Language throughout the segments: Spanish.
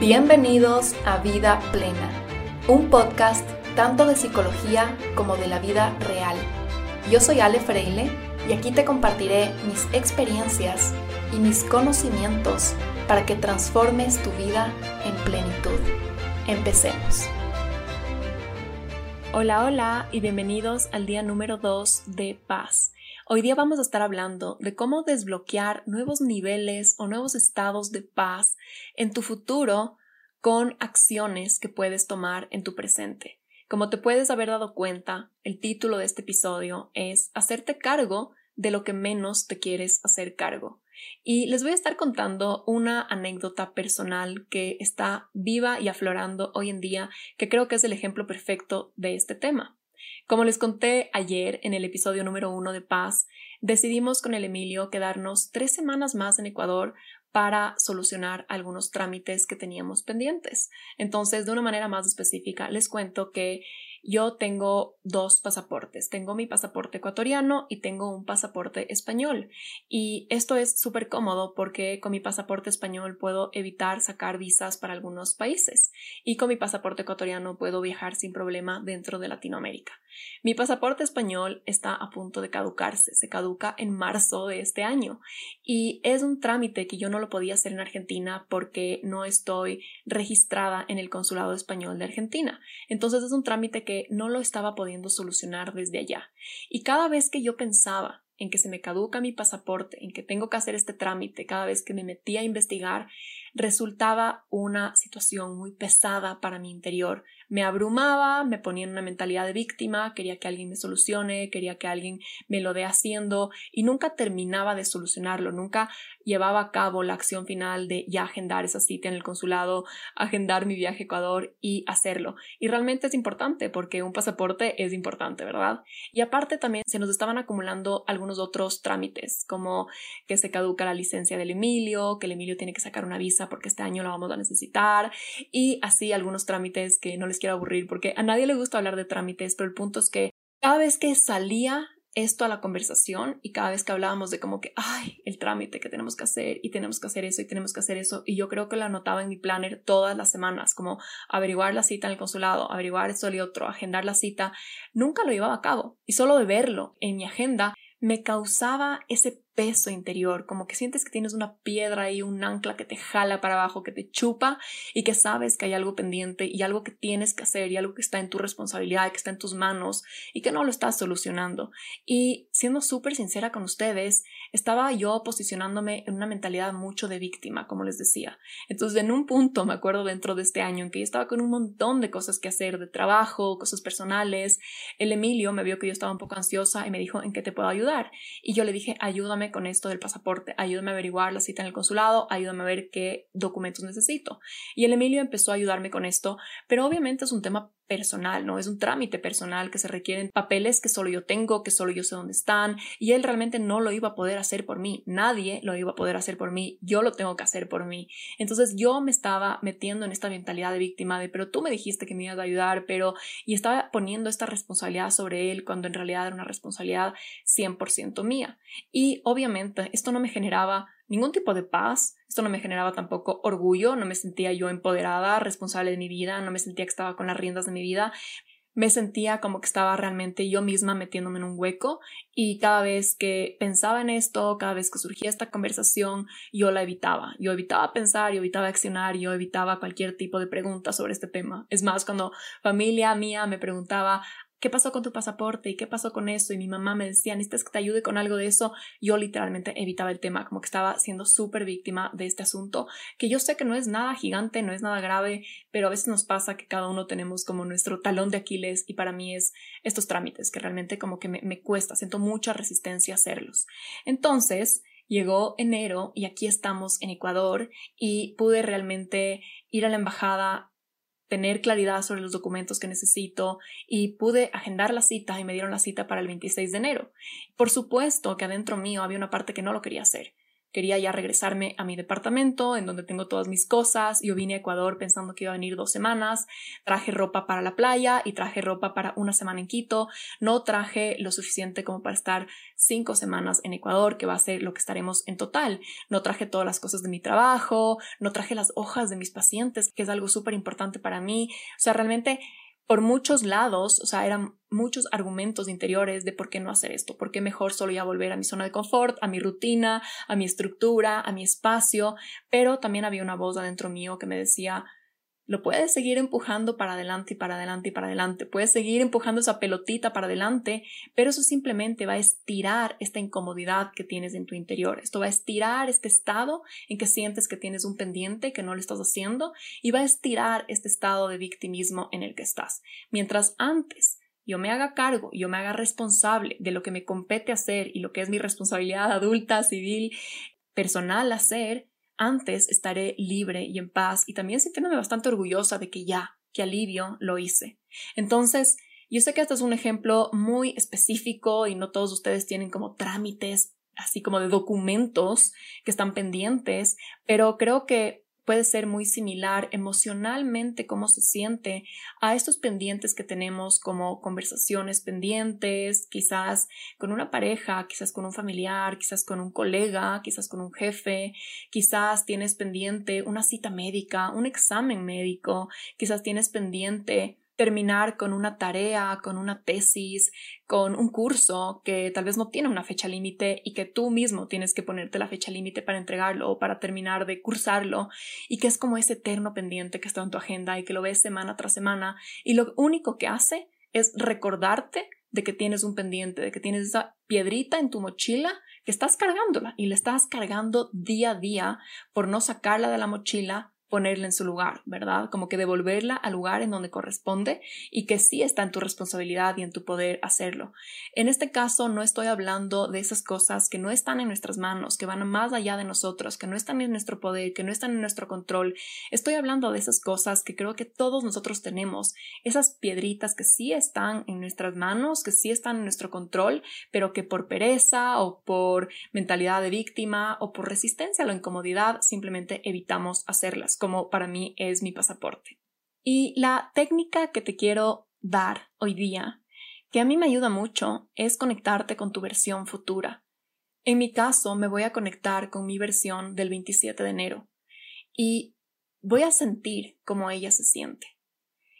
Bienvenidos a Vida Plena, un podcast tanto de psicología como de la vida real. Yo soy Ale Freile y aquí te compartiré mis experiencias y mis conocimientos para que transformes tu vida en plenitud. Empecemos. Hola, hola y bienvenidos al día número 2 de paz. Hoy día vamos a estar hablando de cómo desbloquear nuevos niveles o nuevos estados de paz en tu futuro con acciones que puedes tomar en tu presente. Como te puedes haber dado cuenta, el título de este episodio es Hacerte cargo de lo que menos te quieres hacer cargo. Y les voy a estar contando una anécdota personal que está viva y aflorando hoy en día, que creo que es el ejemplo perfecto de este tema. Como les conté ayer en el episodio número uno de Paz, decidimos con el Emilio quedarnos tres semanas más en Ecuador para solucionar algunos trámites que teníamos pendientes. Entonces, de una manera más específica, les cuento que yo tengo dos pasaportes. Tengo mi pasaporte ecuatoriano y tengo un pasaporte español. Y esto es súper cómodo porque con mi pasaporte español puedo evitar sacar visas para algunos países y con mi pasaporte ecuatoriano puedo viajar sin problema dentro de Latinoamérica. Mi pasaporte español está a punto de caducarse. Se caduca en marzo de este año y es un trámite que yo no lo podía hacer en Argentina porque no estoy registrada en el consulado español de Argentina. Entonces es un trámite que no lo estaba pudiendo solucionar desde allá. Y cada vez que yo pensaba en que se me caduca mi pasaporte, en que tengo que hacer este trámite, cada vez que me metía a investigar, resultaba una situación muy pesada para mi interior. Me abrumaba, me ponía en una mentalidad de víctima, quería que alguien me solucione, quería que alguien me lo dé haciendo y nunca terminaba de solucionarlo, nunca llevaba a cabo la acción final de ya agendar esa cita en el consulado, agendar mi viaje a Ecuador y hacerlo. Y realmente es importante porque un pasaporte es importante, ¿verdad? Y aparte también se nos estaban acumulando algunos otros trámites, como que se caduca la licencia del Emilio, que el Emilio tiene que sacar una visa porque este año la vamos a necesitar y así algunos trámites que no les quiero aburrir porque a nadie le gusta hablar de trámites, pero el punto es que cada vez que salía esto a la conversación y cada vez que hablábamos de como que, ay, el trámite que tenemos que hacer y tenemos que hacer eso y tenemos que hacer eso, y yo creo que lo anotaba en mi planner todas las semanas, como averiguar la cita en el consulado, averiguar esto y otro, agendar la cita, nunca lo llevaba a cabo y solo de verlo en mi agenda me causaba ese peso interior, como que sientes que tienes una piedra y un ancla que te jala para abajo, que te chupa y que sabes que hay algo pendiente y algo que tienes que hacer y algo que está en tu responsabilidad, que está en tus manos y que no lo estás solucionando. Y siendo súper sincera con ustedes, estaba yo posicionándome en una mentalidad mucho de víctima, como les decía. Entonces, en un punto, me acuerdo dentro de este año en que yo estaba con un montón de cosas que hacer, de trabajo, cosas personales, el Emilio me vio que yo estaba un poco ansiosa y me dijo, ¿en qué te puedo ayudar? Y yo le dije, ayúdame con esto del pasaporte, ayúdame a averiguar la cita en el consulado, ayúdame a ver qué documentos necesito. Y el Emilio empezó a ayudarme con esto, pero obviamente es un tema personal, ¿no? Es un trámite personal que se requieren papeles que solo yo tengo, que solo yo sé dónde están, y él realmente no lo iba a poder hacer por mí, nadie lo iba a poder hacer por mí, yo lo tengo que hacer por mí. Entonces yo me estaba metiendo en esta mentalidad de víctima de, pero tú me dijiste que me ibas a ayudar, pero, y estaba poniendo esta responsabilidad sobre él cuando en realidad era una responsabilidad 100% mía. Y obviamente esto no me generaba ningún tipo de paz. Esto no me generaba tampoco orgullo, no me sentía yo empoderada, responsable de mi vida, no me sentía que estaba con las riendas de mi vida. Me sentía como que estaba realmente yo misma metiéndome en un hueco y cada vez que pensaba en esto, cada vez que surgía esta conversación, yo la evitaba. Yo evitaba pensar, yo evitaba accionar, yo evitaba cualquier tipo de pregunta sobre este tema. Es más, cuando familia mía me preguntaba, ¿qué pasó con tu pasaporte? ¿Y qué pasó con eso? Y mi mamá me decía, necesitas que te ayude con algo de eso. Yo literalmente evitaba el tema, como que estaba siendo súper víctima de este asunto, que yo sé que no es nada gigante, no es nada grave, pero a veces nos pasa que cada uno tenemos como nuestro talón de Aquiles y para mí es estos trámites que realmente como que me, me cuesta, siento mucha resistencia a hacerlos. Entonces, llegó enero y aquí estamos en Ecuador y pude realmente ir a la embajada tener claridad sobre los documentos que necesito y pude agendar la cita y me dieron la cita para el 26 de enero. Por supuesto que adentro mío había una parte que no lo quería hacer. Quería ya regresarme a mi departamento en donde tengo todas mis cosas. Yo vine a Ecuador pensando que iba a venir dos semanas. Traje ropa para la playa y traje ropa para una semana en Quito. No traje lo suficiente como para estar cinco semanas en Ecuador, que va a ser lo que estaremos en total. No traje todas las cosas de mi trabajo, no traje las hojas de mis pacientes, que es algo súper importante para mí. O sea, realmente por muchos lados, o sea, eran muchos argumentos interiores de por qué no hacer esto, por qué mejor solo ya volver a mi zona de confort, a mi rutina, a mi estructura, a mi espacio, pero también había una voz adentro mío que me decía, lo puedes seguir empujando para adelante y para adelante y para adelante. Puedes seguir empujando esa pelotita para adelante, pero eso simplemente va a estirar esta incomodidad que tienes en tu interior. Esto va a estirar este estado en que sientes que tienes un pendiente que no lo estás haciendo y va a estirar este estado de victimismo en el que estás. Mientras antes yo me haga cargo, yo me haga responsable de lo que me compete hacer y lo que es mi responsabilidad adulta, civil, personal hacer, antes estaré libre y en paz y también sintiéndome bastante orgullosa de que ya, que alivio, lo hice. Entonces, yo sé que este es un ejemplo muy específico y no todos ustedes tienen como trámites así como de documentos que están pendientes, pero creo que puede ser muy similar emocionalmente cómo se siente a estos pendientes que tenemos como conversaciones pendientes, quizás con una pareja, quizás con un familiar, quizás con un colega, quizás con un jefe, quizás tienes pendiente una cita médica, un examen médico, quizás tienes pendiente terminar con una tarea, con una tesis, con un curso que tal vez no tiene una fecha límite y que tú mismo tienes que ponerte la fecha límite para entregarlo o para terminar de cursarlo y que es como ese eterno pendiente que está en tu agenda y que lo ves semana tras semana y lo único que hace es recordarte de que tienes un pendiente, de que tienes esa piedrita en tu mochila que estás cargándola y la estás cargando día a día por no sacarla de la mochila ponerla en su lugar, ¿verdad? Como que devolverla al lugar en donde corresponde y que sí está en tu responsabilidad y en tu poder hacerlo. En este caso no estoy hablando de esas cosas que no están en nuestras manos, que van más allá de nosotros, que no están en nuestro poder, que no están en nuestro control. Estoy hablando de esas cosas que creo que todos nosotros tenemos, esas piedritas que sí están en nuestras manos, que sí están en nuestro control, pero que por pereza o por mentalidad de víctima o por resistencia a la incomodidad simplemente evitamos hacerlas como para mí es mi pasaporte. Y la técnica que te quiero dar hoy día, que a mí me ayuda mucho, es conectarte con tu versión futura. En mi caso, me voy a conectar con mi versión del 27 de enero y voy a sentir cómo ella se siente.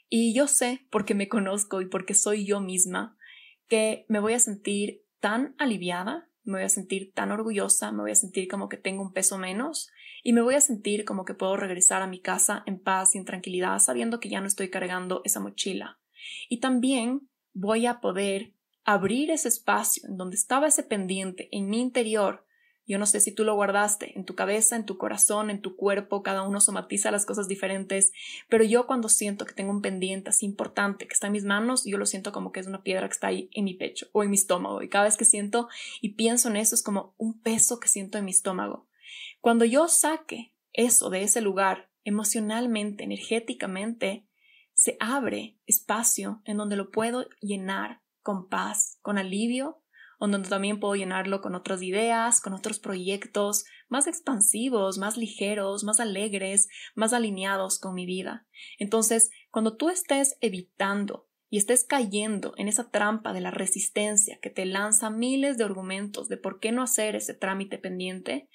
Y yo sé, porque me conozco y porque soy yo misma, que me voy a sentir tan aliviada, me voy a sentir tan orgullosa, me voy a sentir como que tengo un peso menos y me voy a sentir como que puedo regresar a mi casa en paz y en tranquilidad sabiendo que ya no estoy cargando esa mochila. Y también voy a poder abrir ese espacio en donde estaba ese pendiente en mi interior. Yo no sé si tú lo guardaste en tu cabeza, en tu corazón, en tu cuerpo, cada uno somatiza las cosas diferentes, pero yo cuando siento que tengo un pendiente así importante que está en mis manos, yo lo siento como que es una piedra que está ahí en mi pecho o en mi estómago y cada vez que siento y pienso en eso es como un peso que siento en mi estómago. Cuando yo saque eso de ese lugar emocionalmente, energéticamente, se abre espacio en donde lo puedo llenar con paz, con alivio, donde también puedo llenarlo con otras ideas, con otros proyectos más expansivos, más ligeros, más alegres, más alineados con mi vida. Entonces, cuando tú estés evitando y estés cayendo en esa trampa de la resistencia que te lanza miles de argumentos de por qué no hacer ese trámite pendiente,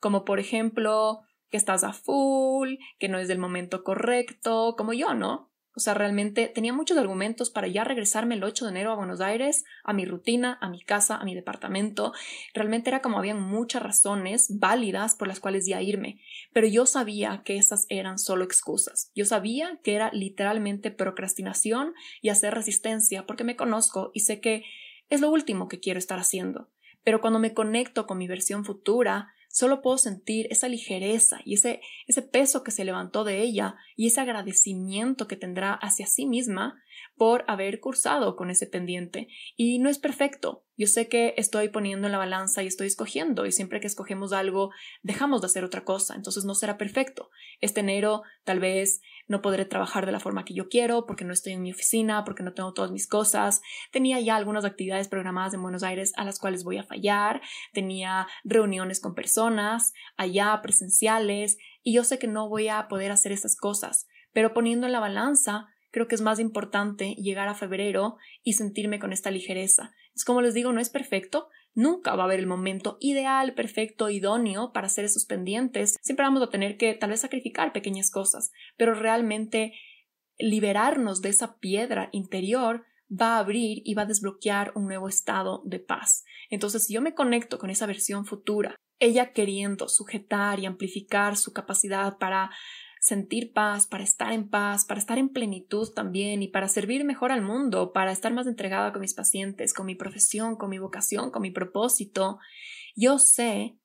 como por ejemplo que estás a full, que no es del momento correcto, como yo, ¿no? O sea, realmente tenía muchos argumentos para ya regresarme el 8 de enero a Buenos Aires, a mi rutina, a mi casa, a mi departamento. Realmente era como habían muchas razones válidas por las cuales ya irme, pero yo sabía que esas eran solo excusas. Yo sabía que era literalmente procrastinación y hacer resistencia porque me conozco y sé que es lo último que quiero estar haciendo. Pero cuando me conecto con mi versión futura, Solo puedo sentir esa ligereza y ese, ese peso que se levantó de ella y ese agradecimiento que tendrá hacia sí misma por haber cursado con ese pendiente. Y no es perfecto, Yo sé que estoy poniendo en la balanza y estoy escogiendo y siempre que escogemos algo dejamos de hacer otra cosa, entonces no será perfecto. Este enero tal vez no podré trabajar de la forma que yo quiero porque no estoy en mi oficina, porque no tengo todas mis cosas. Tenía ya algunas actividades programadas en Buenos Aires a las cuales voy a fallar, tenía reuniones con personas allá presenciales y yo sé que no voy a poder hacer esas cosas, pero poniendo en la balanza creo que es más importante llegar a febrero y sentirme con esta ligereza. Es como les digo, no es perfecto, nunca va a haber el momento ideal, perfecto, idóneo para hacer esos pendientes. Siempre vamos a tener que tal vez sacrificar pequeñas cosas, pero realmente liberarnos de esa piedra interior va a abrir y va a desbloquear un nuevo estado de paz. Entonces, si yo me conecto con esa versión futura, ella queriendo sujetar y amplificar su capacidad para sentir paz, para estar en paz, para estar en plenitud también y para servir mejor al mundo, para estar más entregada con mis pacientes, con mi profesión, con mi vocación, con mi propósito, yo sé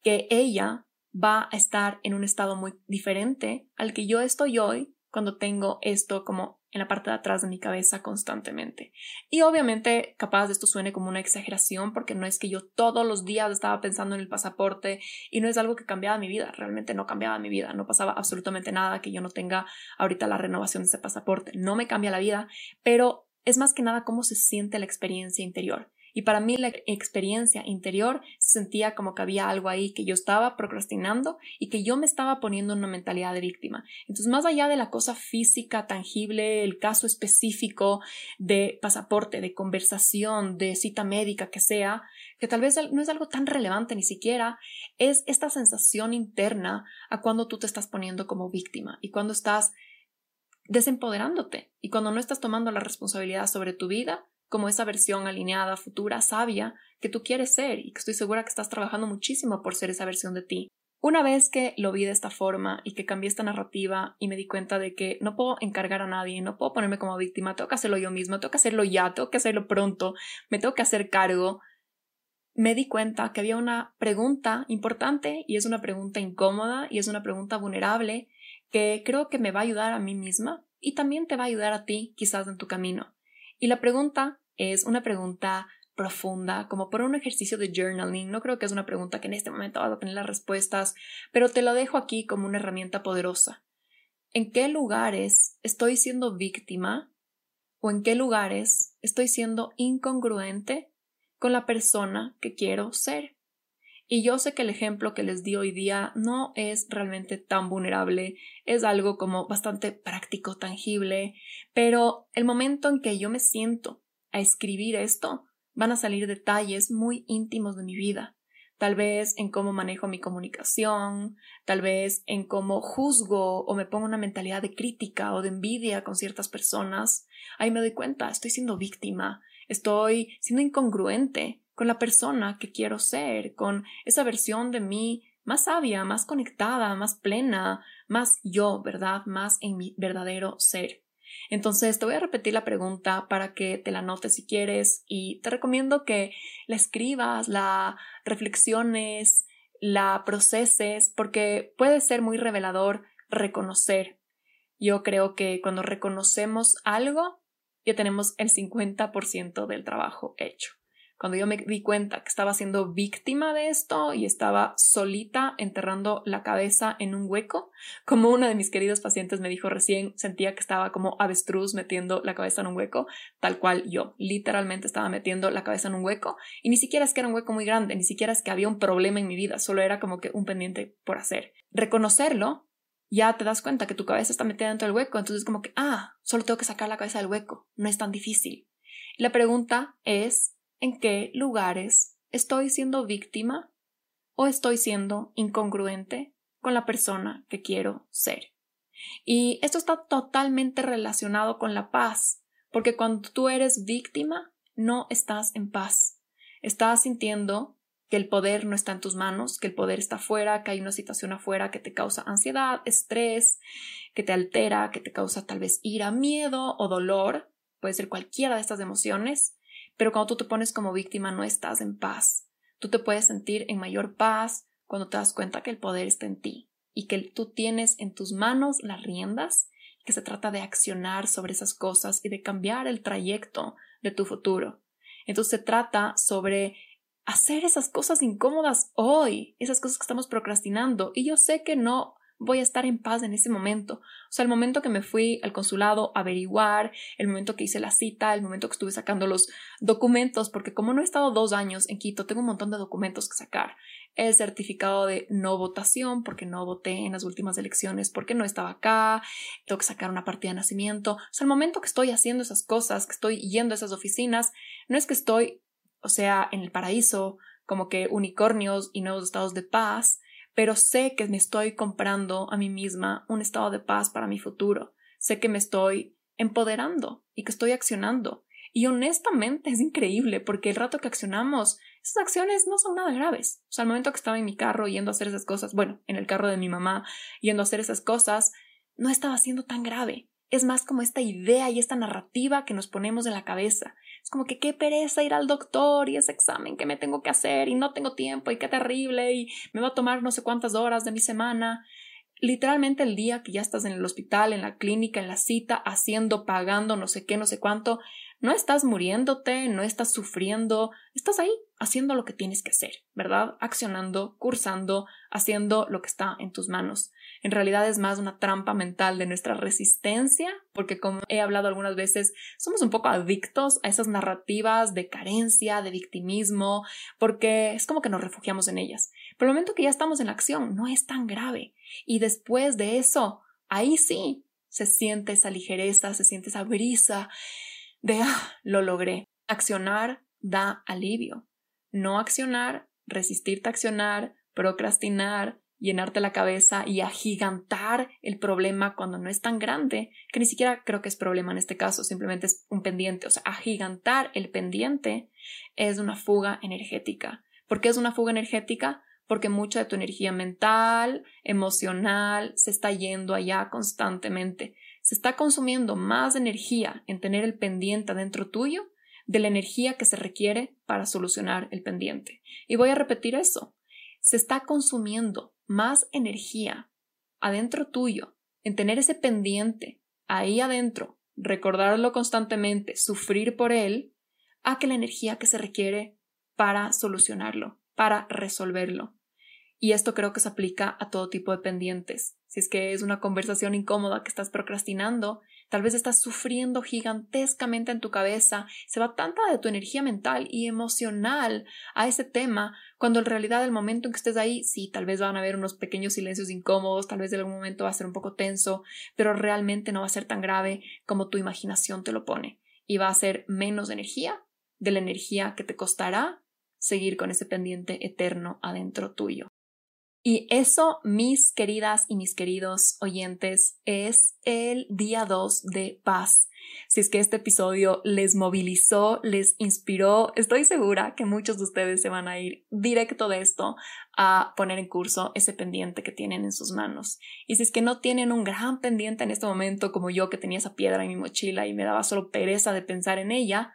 que ella va a estar en un estado muy diferente al que yo estoy hoy cuando tengo esto como en la parte de atrás de mi cabeza constantemente. Y obviamente, capaz de esto suene como una exageración, porque no es que yo todos los días estaba pensando en el pasaporte y no es algo que cambiaba mi vida, realmente no cambiaba mi vida, no pasaba absolutamente nada que yo no tenga ahorita la renovación de ese pasaporte, no me cambia la vida, pero es más que nada cómo se siente la experiencia interior. Y para mí la experiencia interior se sentía como que había algo ahí que yo estaba procrastinando y que yo me estaba poniendo en una mentalidad de víctima. Entonces, más allá de la cosa física, tangible, el caso específico de pasaporte, de conversación, de cita médica que sea, que tal vez no es algo tan relevante ni siquiera, es esta sensación interna a cuando tú te estás poniendo como víctima y cuando estás desempoderándote y cuando no estás tomando la responsabilidad sobre tu vida como esa versión alineada, futura, sabia que tú quieres ser y que estoy segura que estás trabajando muchísimo por ser esa versión de ti. Una vez que lo vi de esta forma y que cambié esta narrativa y me di cuenta de que no puedo encargar a nadie, no puedo ponerme como víctima, tengo que hacerlo yo mismo, tengo que hacerlo ya, tengo que hacerlo pronto, me tengo que hacer cargo, me di cuenta que había una pregunta importante y es una pregunta incómoda y es una pregunta vulnerable que creo que me va a ayudar a mí misma y también te va a ayudar a ti quizás en tu camino. Y la pregunta es una pregunta profunda, como por un ejercicio de journaling. No creo que es una pregunta que en este momento vas a tener las respuestas, pero te lo dejo aquí como una herramienta poderosa. ¿En qué lugares estoy siendo víctima o en qué lugares estoy siendo incongruente con la persona que quiero ser? Y yo sé que el ejemplo que les di hoy día no es realmente tan vulnerable, es algo como bastante práctico, tangible, pero el momento en que yo me siento a escribir esto, van a salir detalles muy íntimos de mi vida. Tal vez en cómo manejo mi comunicación, tal vez en cómo juzgo o me pongo una mentalidad de crítica o de envidia con ciertas personas. Ahí me doy cuenta, estoy siendo víctima, estoy siendo incongruente, con la persona que quiero ser, con esa versión de mí más sabia, más conectada, más plena, más yo, ¿verdad? Más en mi verdadero ser. Entonces te voy a repetir la pregunta para que te la notes si quieres y te recomiendo que la escribas, la reflexiones, la proceses porque puede ser muy revelador reconocer. Yo creo que cuando reconocemos algo ya tenemos el 50% del trabajo hecho cuando yo me di cuenta que estaba siendo víctima de esto y estaba solita enterrando la cabeza en un hueco, como una de mis queridos pacientes me dijo recién, sentía que estaba como avestruz metiendo la cabeza en un hueco, tal cual yo, literalmente estaba metiendo la cabeza en un hueco y ni siquiera es que era un hueco muy grande, ni siquiera es que había un problema en mi vida, solo era como que un pendiente por hacer. Reconocerlo ya te das cuenta que tu cabeza está metida dentro del hueco, entonces como que, ah, solo tengo que sacar la cabeza del hueco, no es tan difícil. La pregunta es, en qué lugares estoy siendo víctima o estoy siendo incongruente con la persona que quiero ser. Y esto está totalmente relacionado con la paz, porque cuando tú eres víctima, no estás en paz. Estás sintiendo que el poder no está en tus manos, que el poder está afuera, que hay una situación afuera que te causa ansiedad, estrés, que te altera, que te causa tal vez ira, miedo o dolor, puede ser cualquiera de estas emociones, pero cuando tú te pones como víctima no estás en paz. Tú te puedes sentir en mayor paz cuando te das cuenta que el poder está en ti y que tú tienes en tus manos las riendas, que se trata de accionar sobre esas cosas y de cambiar el trayecto de tu futuro. Entonces se trata sobre hacer esas cosas incómodas hoy, esas cosas que estamos procrastinando. Y yo sé que no voy a estar en paz en ese momento. O sea, el momento que me fui al consulado a averiguar, el momento que hice la cita, el momento que estuve sacando los documentos, porque como no he estado dos años en Quito, tengo un montón de documentos que sacar. El certificado de no votación, porque no voté en las últimas elecciones, porque no estaba acá, tengo que sacar una partida de nacimiento. O sea, el momento que estoy haciendo esas cosas, que estoy yendo a esas oficinas, no es que estoy, o sea, en el paraíso, como que unicornios y nuevos estados de paz, pero sé que me estoy comprando a mí misma un estado de paz para mi futuro. Sé que me estoy empoderando y que estoy accionando. Y honestamente es increíble porque el rato que accionamos, esas acciones no son nada graves. O sea, al momento que estaba en mi carro yendo a hacer esas cosas, bueno, en el carro de mi mamá yendo a hacer esas cosas, no estaba siendo tan grave. Es más como esta idea y esta narrativa que nos ponemos en la cabeza como que qué pereza ir al doctor y ese examen que me tengo que hacer y no tengo tiempo y qué terrible y me va a tomar no sé cuántas horas de mi semana. Literalmente el día que ya estás en el hospital, en la clínica, en la cita, haciendo, pagando, no sé qué, no sé cuánto, no estás muriéndote, no estás sufriendo, estás ahí haciendo lo que tienes que hacer, ¿verdad? Accionando, cursando, haciendo lo que está en tus manos. En realidad es más una trampa mental de nuestra resistencia, porque como he hablado algunas veces, somos un poco adictos a esas narrativas de carencia, de victimismo, porque es como que nos refugiamos en ellas. Pero el momento que ya estamos en acción no es tan grave. Y después de eso, ahí sí, se siente esa ligereza, se siente esa brisa de, ah, lo logré. Accionar da alivio. No accionar, resistirte a accionar, procrastinar, llenarte la cabeza y agigantar el problema cuando no es tan grande, que ni siquiera creo que es problema en este caso, simplemente es un pendiente. O sea, agigantar el pendiente es una fuga energética. ¿Por qué es una fuga energética? Porque mucha de tu energía mental, emocional, se está yendo allá constantemente. Se está consumiendo más energía en tener el pendiente adentro tuyo de la energía que se requiere para solucionar el pendiente. Y voy a repetir eso. Se está consumiendo más energía adentro tuyo en tener ese pendiente ahí adentro, recordarlo constantemente, sufrir por él, a que la energía que se requiere para solucionarlo, para resolverlo. Y esto creo que se aplica a todo tipo de pendientes. Si es que es una conversación incómoda que estás procrastinando, tal vez estás sufriendo gigantescamente en tu cabeza, se va tanta de tu energía mental y emocional a ese tema, cuando en realidad el momento en que estés ahí, sí, tal vez van a haber unos pequeños silencios incómodos, tal vez en algún momento va a ser un poco tenso, pero realmente no va a ser tan grave como tu imaginación te lo pone. Y va a ser menos energía de la energía que te costará seguir con ese pendiente eterno adentro tuyo. Y eso, mis queridas y mis queridos oyentes, es el día 2 de paz. Si es que este episodio les movilizó, les inspiró, estoy segura que muchos de ustedes se van a ir directo de esto a poner en curso ese pendiente que tienen en sus manos. Y si es que no tienen un gran pendiente en este momento como yo que tenía esa piedra en mi mochila y me daba solo pereza de pensar en ella,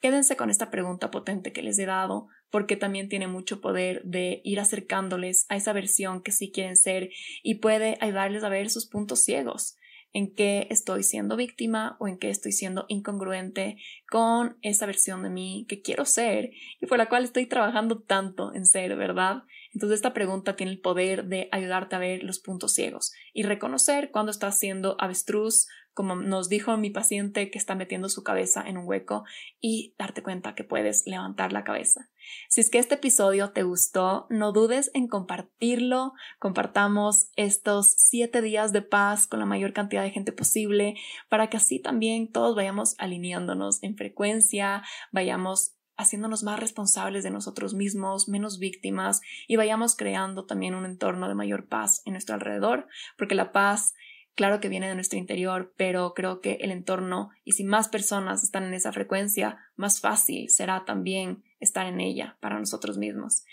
quédense con esta pregunta potente que les he dado porque también tiene mucho poder de ir acercándoles a esa versión que sí quieren ser y puede ayudarles a ver sus puntos ciegos, en qué estoy siendo víctima o en qué estoy siendo incongruente con esa versión de mí que quiero ser y por la cual estoy trabajando tanto en ser, ¿verdad? Entonces esta pregunta tiene el poder de ayudarte a ver los puntos ciegos y reconocer cuando estás siendo avestruz como nos dijo mi paciente que está metiendo su cabeza en un hueco y darte cuenta que puedes levantar la cabeza. Si es que este episodio te gustó, no dudes en compartirlo, compartamos estos siete días de paz con la mayor cantidad de gente posible para que así también todos vayamos alineándonos en frecuencia, vayamos haciéndonos más responsables de nosotros mismos, menos víctimas y vayamos creando también un entorno de mayor paz en nuestro alrededor, porque la paz claro que viene de nuestro interior, pero creo que el entorno y si más personas están en esa frecuencia, más fácil será también estar en ella para nosotros mismos.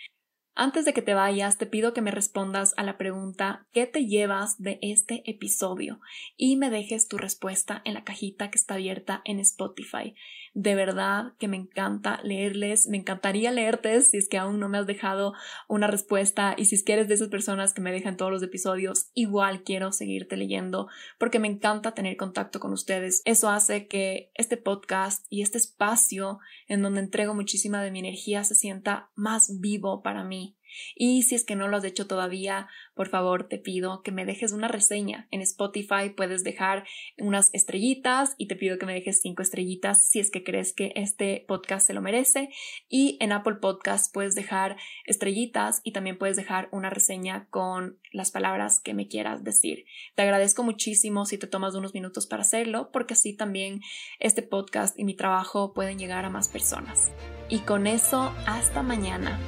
Antes de que te vayas, te pido que me respondas a la pregunta ¿qué te llevas de este episodio? y me dejes tu respuesta en la cajita que está abierta en Spotify. De verdad que me encanta leerles, me encantaría leerte si es que aún no me has dejado una respuesta y si es que eres de esas personas que me dejan todos los episodios, igual quiero seguirte leyendo porque me encanta tener contacto con ustedes. Eso hace que este podcast y este espacio en donde entrego muchísima de mi energía se sienta más vivo para mí. Y si es que no lo has hecho todavía, por favor te pido que me dejes una reseña. En Spotify puedes dejar unas estrellitas y te pido que me dejes cinco estrellitas si es que crees que este podcast se lo merece. Y en Apple Podcast puedes dejar estrellitas y también puedes dejar una reseña con las palabras que me quieras decir. Te agradezco muchísimo si te tomas unos minutos para hacerlo porque así también este podcast y mi trabajo pueden llegar a más personas. Y con eso, hasta mañana.